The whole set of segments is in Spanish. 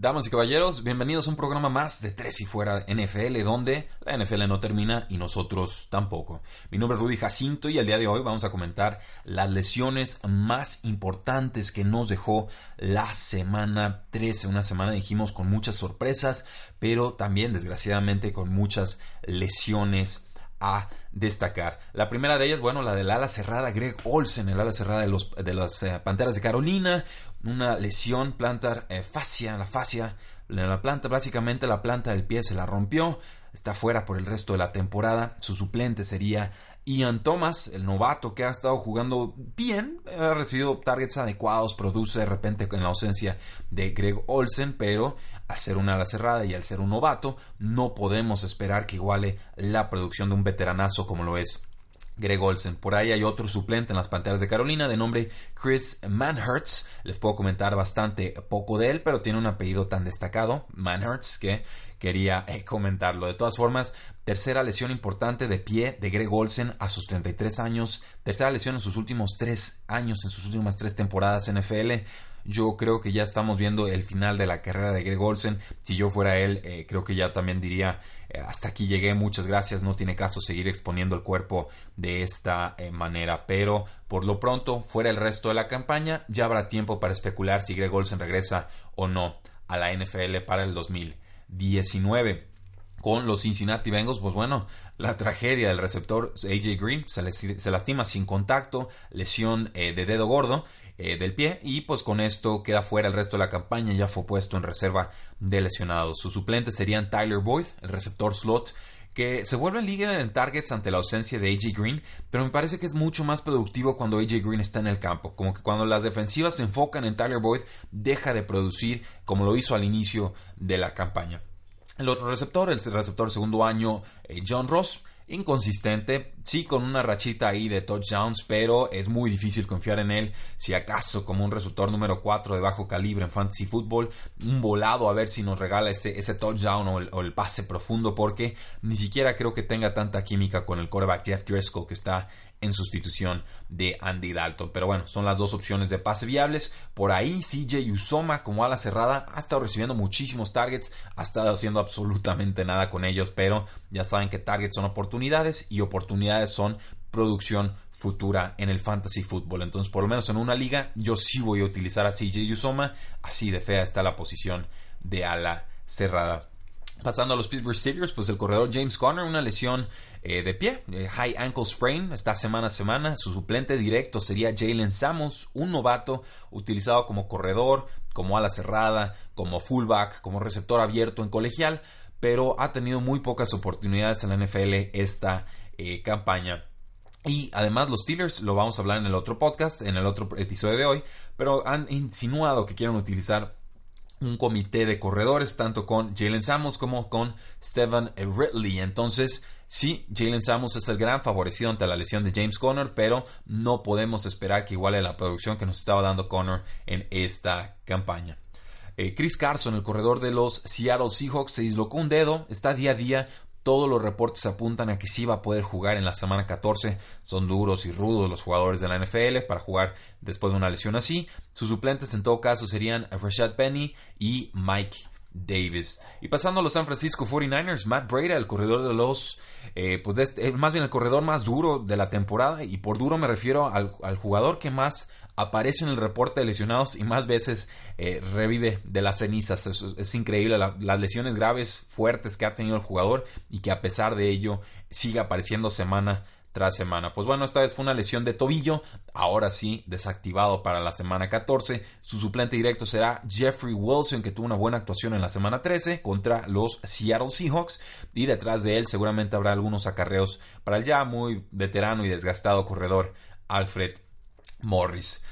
Damas y caballeros, bienvenidos a un programa más de Tres y Fuera NFL, donde la NFL no termina y nosotros tampoco. Mi nombre es Rudy Jacinto y el día de hoy vamos a comentar las lesiones más importantes que nos dejó la semana 13. Una semana, dijimos, con muchas sorpresas, pero también, desgraciadamente, con muchas lesiones a destacar. La primera de ellas, bueno, la del ala cerrada, Greg Olsen, el ala cerrada de, los, de las eh, Panteras de Carolina, una lesión plantar eh, fascia, la fascia, la planta, básicamente la planta del pie se la rompió, está fuera por el resto de la temporada, su suplente sería Ian Thomas, el novato que ha estado jugando bien, ha recibido targets adecuados, produce de repente en la ausencia de Greg Olsen, pero al ser una ala cerrada y al ser un novato, no podemos esperar que iguale la producción de un veteranazo como lo es Greg Olsen. Por ahí hay otro suplente en las Panteras de Carolina de nombre Chris Manhertz. Les puedo comentar bastante poco de él, pero tiene un apellido tan destacado, Manhertz, que quería eh, comentarlo. De todas formas, tercera lesión importante de pie de Greg Olsen a sus 33 años. Tercera lesión en sus últimos tres años, en sus últimas tres temporadas NFL. Yo creo que ya estamos viendo el final de la carrera de Greg Olsen. Si yo fuera él, eh, creo que ya también diría, eh, hasta aquí llegué, muchas gracias, no tiene caso seguir exponiendo el cuerpo de esta eh, manera. Pero por lo pronto, fuera el resto de la campaña, ya habrá tiempo para especular si Greg Olsen regresa o no a la NFL para el 2019 con los Cincinnati Bengals, pues bueno, la tragedia del receptor AJ Green se, se lastima sin contacto, lesión de dedo gordo eh, del pie y pues con esto queda fuera el resto de la campaña, ya fue puesto en reserva de lesionados. Sus suplentes serían Tyler Boyd, el receptor slot, que se vuelve líder en targets ante la ausencia de AJ Green, pero me parece que es mucho más productivo cuando AJ Green está en el campo, como que cuando las defensivas se enfocan en Tyler Boyd, deja de producir como lo hizo al inicio de la campaña. El otro receptor, el receptor segundo año, eh, John Ross, inconsistente, sí con una rachita ahí de touchdowns, pero es muy difícil confiar en él, si acaso como un receptor número 4 de bajo calibre en fantasy football, un volado a ver si nos regala ese, ese touchdown o el, pase profundo, porque ni siquiera creo que tenga tanta química con el quarterback Jeff Driscoll que está en sustitución de Andy Dalton. Pero bueno, son las dos opciones de pase viables. Por ahí CJ Usoma como ala cerrada ha estado recibiendo muchísimos targets, ha estado haciendo absolutamente nada con ellos, pero ya saben que targets son oportunidades y oportunidades son producción futura en el fantasy fútbol. Entonces, por lo menos en una liga, yo sí voy a utilizar a CJ Usoma. Así de fea está la posición de ala cerrada. Pasando a los Pittsburgh Steelers, pues el corredor James Conner, una lesión eh, de pie, eh, high ankle sprain, está semana a semana. Su suplente directo sería Jalen Samos, un novato utilizado como corredor, como ala cerrada, como fullback, como receptor abierto en colegial, pero ha tenido muy pocas oportunidades en la NFL esta eh, campaña. Y además los Steelers, lo vamos a hablar en el otro podcast, en el otro episodio de hoy, pero han insinuado que quieren utilizar un comité de corredores, tanto con Jalen Samos como con Stephen Ridley. Entonces, sí, Jalen Samos es el gran favorecido ante la lesión de James Conner, pero no podemos esperar que iguale la producción que nos estaba dando Conner en esta campaña. Eh, Chris Carson, el corredor de los Seattle Seahawks, se dislocó un dedo, está día a día todos los reportes apuntan a que sí va a poder jugar en la semana 14. Son duros y rudos los jugadores de la NFL para jugar después de una lesión así. Sus suplentes en todo caso serían Rashad Penny y Mike Davis. Y pasando a los San Francisco 49ers, Matt Breda, el corredor de los, eh, pues este, eh, más bien el corredor más duro de la temporada. Y por duro me refiero al, jugador que más aparece en el reporte de lesionados y más veces eh, revive de las cenizas. Es, increíble las lesiones graves, fuertes que ha tenido el jugador y que a pesar de ello sigue apareciendo semana tras semana. Pues bueno, esta vez fue una lesión de tobillo, ahora sí desactivado para la semana 14. Su suplente directo será Jeffrey Wilson, que tuvo una buena actuación en la semana 13 contra los Seattle Seahawks. Y detrás de él seguramente habrá algunos acarreos para el ya muy veterano y desgastado corredor Alfred Morris.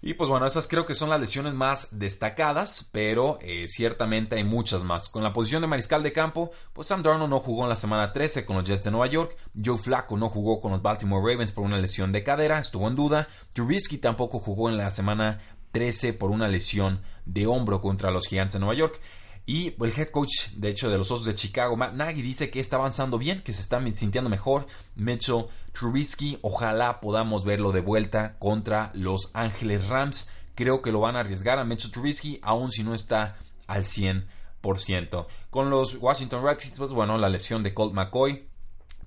Y pues bueno, esas creo que son las lesiones más destacadas, pero eh, ciertamente hay muchas más. Con la posición de mariscal de campo, pues Sam Darnold no jugó en la semana 13 con los Jets de Nueva York, Joe Flacco no jugó con los Baltimore Ravens por una lesión de cadera, estuvo en duda, Trubisky tampoco jugó en la semana 13 por una lesión de hombro contra los Giants de Nueva York. Y el head coach, de hecho, de los Osos de Chicago, Matt Nagy, dice que está avanzando bien, que se está sintiendo mejor. Mitchell Trubisky, ojalá podamos verlo de vuelta contra los Ángeles Rams. Creo que lo van a arriesgar a Mitchell Trubisky, aun si no está al 100%. Con los Washington Redskins, pues bueno, la lesión de Colt McCoy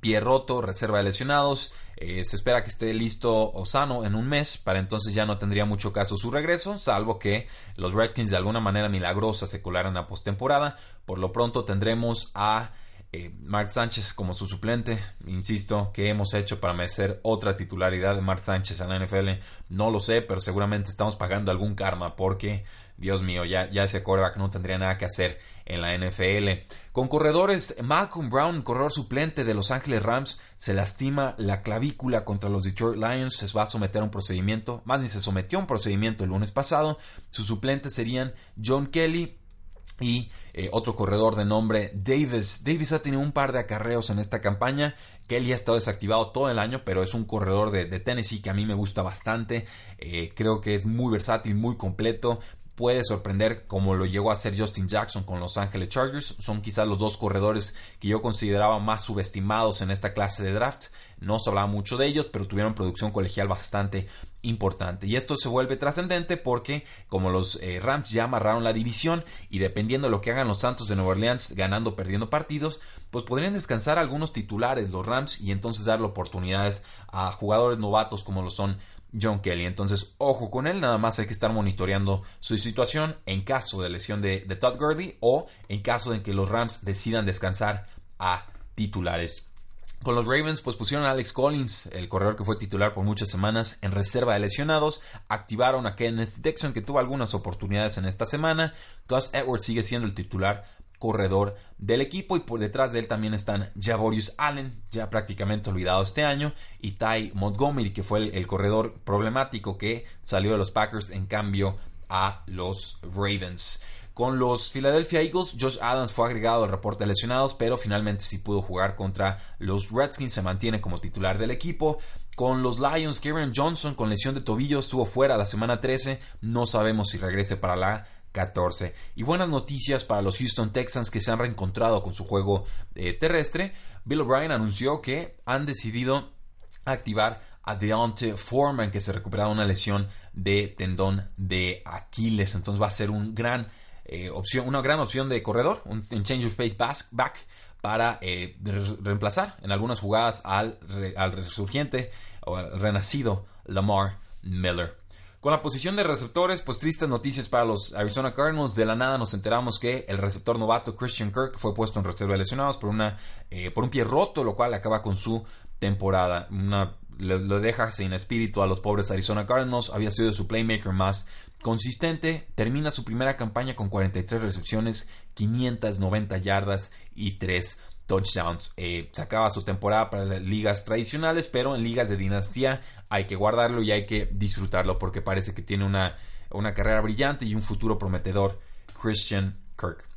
pie roto, reserva de lesionados. Eh, se espera que esté listo o sano en un mes, para entonces ya no tendría mucho caso su regreso, salvo que los Redskins de alguna manera milagrosa se colaran a postemporada. Por lo pronto tendremos a eh, Mark Sánchez como su suplente. Insisto, ¿qué hemos hecho para merecer otra titularidad de Mark Sánchez en la NFL? No lo sé, pero seguramente estamos pagando algún karma porque Dios mío, ya, ya ese quarterback no tendría nada que hacer en la NFL. Con corredores, Malcolm Brown, corredor suplente de Los Ángeles Rams, se lastima la clavícula contra los Detroit Lions, se va a someter a un procedimiento, más ni se sometió a un procedimiento el lunes pasado. Sus suplentes serían John Kelly, y eh, otro corredor de nombre Davis. Davis ha tenido un par de acarreos en esta campaña. Kelly ha estado desactivado todo el año, pero es un corredor de, Tennessee que a mí me gusta bastante. Eh, creo que es muy versátil, muy completo puede sorprender como lo llegó a hacer Justin Jackson con Los Angeles Chargers. Son quizás los dos corredores que yo consideraba más subestimados en esta clase de draft. No se hablaba mucho de ellos, pero tuvieron producción colegial bastante importante. Y esto se vuelve trascendente porque como los eh, Rams ya amarraron la división y dependiendo de lo que hagan los Santos de Nueva Orleans ganando o perdiendo partidos, pues podrían descansar algunos titulares los Rams y entonces darle oportunidades a jugadores novatos como lo son John Kelly. Entonces, ojo con él, nada más hay que estar monitoreando su situación en caso de lesión de, Todd Gurley o en caso de que los Rams decidan descansar a titulares. Con los Ravens, pues pusieron a Alex Collins, el corredor que fue titular por muchas semanas, en reserva de lesionados. Activaron a Kenneth Dixon, que tuvo algunas oportunidades en esta semana. Gus Edwards sigue siendo el titular corredor del equipo y por detrás de él también están Javorius Allen, ya prácticamente olvidado este año, y Ty Montgomery, que fue el, corredor problemático que salió de los Packers en cambio a los Ravens. Con los Philadelphia Eagles, Josh Adams fue agregado al reporte de lesionados, pero finalmente sí pudo jugar contra los Redskins, se mantiene como titular del equipo. Con los Lions, Kevin Johnson con lesión de tobillo estuvo fuera la semana 13, no sabemos si regrese para la 14. Y buenas noticias para los Houston Texans que se han reencontrado con su juego eh, terrestre. Bill O'Brien anunció que han decidido activar a Deontay Foreman que se recuperado una lesión de tendón de Aquiles. Entonces va a ser un gran, eh, opción, una gran opción de corredor, un, change of pace back para eh, reemplazar en algunas jugadas al, al resurgiente o al renacido Lamar Miller. Con la posición de receptores, pues tristes noticias para los Arizona Cardinals. De la nada nos enteramos que el receptor novato Christian Kirk fue puesto en reserva de lesionados por, una, eh, por un pie roto, lo cual acaba con su temporada. Una, lo, deja sin espíritu a los pobres Arizona Cardinals. Había sido su playmaker más consistente. Termina su primera campaña con 43 recepciones, 590 yardas y 3 touchdowns. Eh, sacaba su temporada para las ligas tradicionales, pero en ligas de dinastía hay que guardarlo y hay que disfrutarlo porque parece que tiene una, una carrera brillante y un futuro prometedor. Christian Kirk.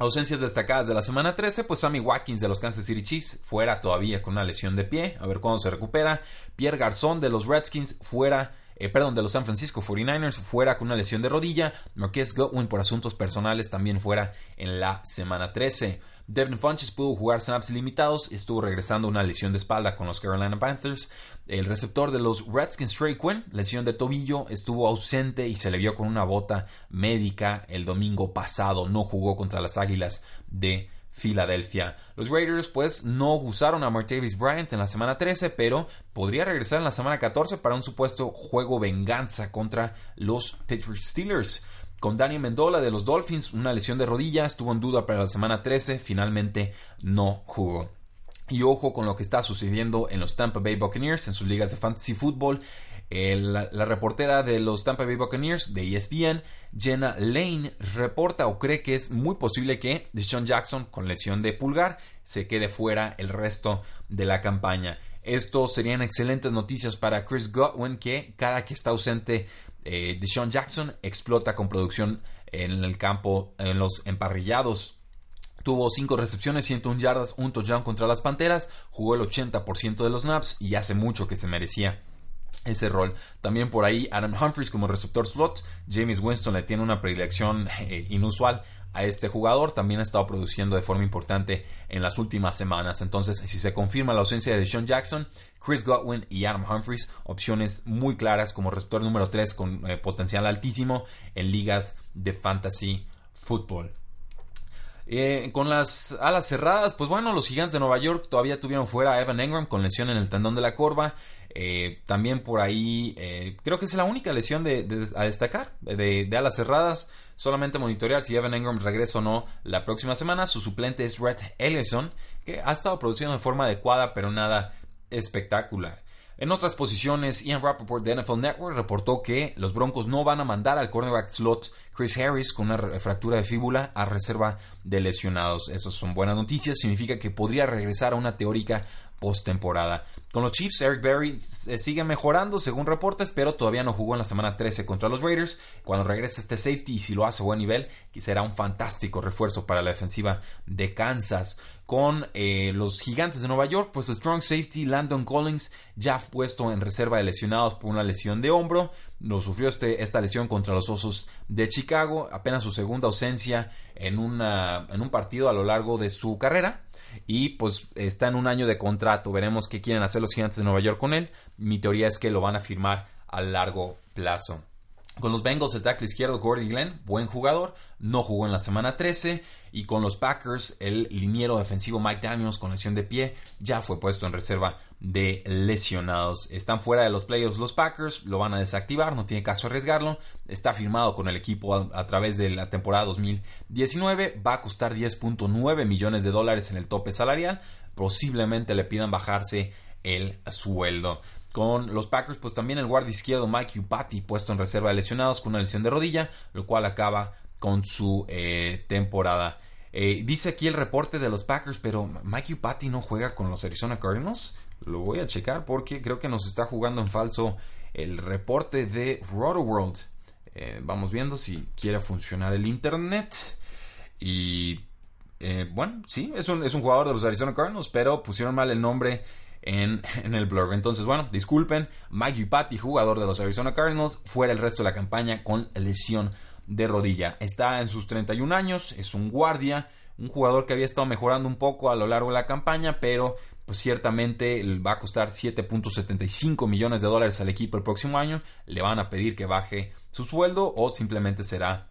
Ausencias destacadas de la semana 13, pues Sammy Watkins de los Kansas City Chiefs fuera todavía con una lesión de pie, a ver cuándo se recupera. Pierre Garzón de los Redskins fuera, eh, perdón, de los San Francisco 49ers fuera con una lesión de rodilla. Marquez Godwin por asuntos personales también fuera en la semana 13. Devin Funches pudo jugar snaps limitados estuvo regresando una lesión de espalda con los Carolina Panthers. El receptor de los Redskins, Trey Quinn, lesión de tobillo, estuvo ausente y se le vio con una bota médica el domingo pasado. No jugó contra las Águilas de Filadelfia. Los Raiders pues no usaron a Martavis Bryant en la semana 13, pero podría regresar en la semana 14 para un supuesto juego venganza contra los Pittsburgh Steelers. Con Daniel Mendola de los Dolphins, una lesión de rodilla, estuvo en duda para la semana 13, finalmente no jugó. Y ojo con lo que está sucediendo en los Tampa Bay Buccaneers en sus ligas de fantasy la, la, reportera de los Tampa Bay Buccaneers de ESPN, Jenna Lane, reporta o cree que es muy posible que Deshaun Jackson, con lesión de pulgar, se quede fuera el resto de la campaña. Esto serían excelentes noticias para Chris Godwin, que cada que está ausente eh, Deshaun Jackson explota con producción en el campo, en los emparrillados. Tuvo 5 recepciones, 101 yardas, un touchdown contra las Panteras, jugó el 80% de los snaps y hace mucho que se merecía ese rol. También por ahí Adam Humphries como receptor slot. James Winston le tiene una predilección eh, inusual a este jugador. También ha estado produciendo de forma importante en las últimas semanas. Entonces, si se confirma la ausencia de Sean Jackson, Chris Godwin y Adam Humphries, opciones muy claras como receptor número 3 con eh, potencial altísimo en ligas de fantasy football. Eh, con las alas cerradas, pues bueno, los gigantes de Nueva York todavía tuvieron fuera a Evan Engram con lesión en el tendón de la corva. Eh, también por ahí, eh, creo que es la única lesión de, a destacar de, alas cerradas. Solamente monitorear si Evan Engram regresa o no la próxima semana. Su suplente es Red Ellison, que ha estado produciendo de forma adecuada, pero nada espectacular. En otras posiciones, Ian Rappaport de NFL Network reportó que los Broncos no van a mandar al cornerback slot Chris Harris con una fractura de fíbula a reserva de lesionados. Esas son buenas noticias, significa que podría regresar a una teórica postemporada. Con los Chiefs, Eric Berry eh, sigue mejorando según reportes, pero todavía no jugó en la semana 13 contra los Raiders. Cuando regrese este safety y si lo hace a buen nivel, será un fantástico refuerzo para la defensiva de Kansas. Con eh, los gigantes de Nueva York, pues strong safety Landon Collins ya puesto en reserva de lesionados por una lesión de hombro. Lo sufrió este, esta lesión contra los Osos de Chicago, apenas su segunda ausencia en, una, en un partido a lo largo de su carrera y pues está en un año de contrato. Veremos qué quieren hacer los gigantes de Nueva York con él. Mi teoría es que lo van a firmar a largo plazo. Con los Bengals, el tackle izquierdo Gordy Glenn, buen jugador, no jugó en la semana 13. Y con los Packers, el liniero defensivo Mike Daniels con lesión de pie ya fue puesto en reserva de lesionados. Están fuera de los playoffs los Packers, lo van a desactivar, no tiene caso arriesgarlo. Está firmado con el equipo a, través de la temporada 2019, va a costar 10.9 millones de dólares en el tope salarial. Posiblemente le pidan bajarse el sueldo. Con los Packers, pues también el guardia izquierdo Mike Upati puesto en reserva de lesionados con una lesión de rodilla, lo cual acaba con su eh, temporada. Eh, dice aquí el reporte de los Packers, pero Mike Upati no juega con los Arizona Cardinals. Lo voy a checar porque creo que nos está jugando en falso el reporte de Rotoworld. Eh, vamos viendo si quiere funcionar el internet. Y bueno, sí, es un, es un jugador de los Arizona Cardinals, pero pusieron mal el nombre en, el blog. Entonces, bueno, disculpen, Mike Patty, jugador de los Arizona Cardinals, fuera el resto de la campaña con lesión de rodilla. Está en sus 31 años, es un guardia, un jugador que había estado mejorando un poco a lo largo de la campaña, pero pues ciertamente va a costar 7.75 millones de dólares al equipo el próximo año. Le van a pedir que baje su sueldo o simplemente será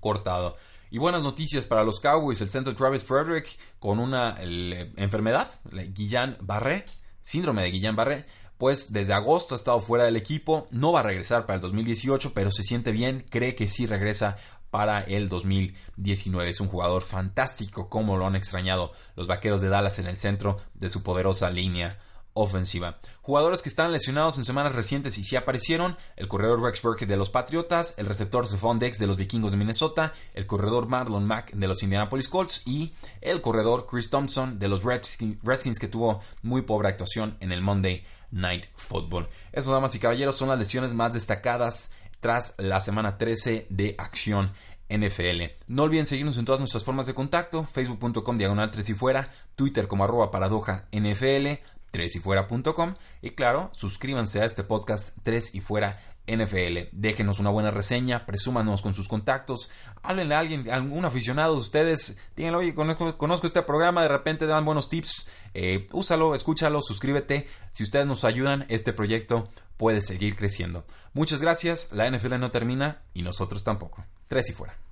cortado. Y buenas noticias para los Cowboys. El centro Travis Frederick con una enfermedad, Guillain-Barré, síndrome de Guillain-Barré, pues desde agosto ha estado fuera del equipo, no va a regresar para el 2018, pero se siente bien, cree que sí regresa para el 2019. Es un jugador fantástico, como lo han extrañado los Vaqueros de Dallas en el centro de su poderosa línea ofensiva. Jugadores que están lesionados en semanas recientes y sí aparecieron, el corredor Rex Burke de los Patriotas, el receptor Stephon Dex de los Vikingos de Minnesota, el corredor Marlon Mack de los Indianapolis Colts y el corredor Chris Thompson de los Redskins, que tuvo muy pobre actuación en el Monday Night Football. Eso, damas y caballeros, son las lesiones más destacadas tras la semana 13 de acción NFL. No olviden seguirnos en todas nuestras formas de contacto, facebook.com diagonal 3 y fuera, twitter como arroba paradoja NFL, 3yfuera.com y claro, suscríbanse a este podcast 3 y fuera NFL. Déjenos una buena reseña, presúmanos con sus contactos, háblenle a alguien, a algún aficionado de ustedes, díganle, oye, conozco, este programa, de repente dan buenos tips, eh, úsalo, escúchalo, suscríbete. Si ustedes nos ayudan, este proyecto puede seguir creciendo. Muchas gracias, la NFL no termina y nosotros tampoco. Tres y fuera.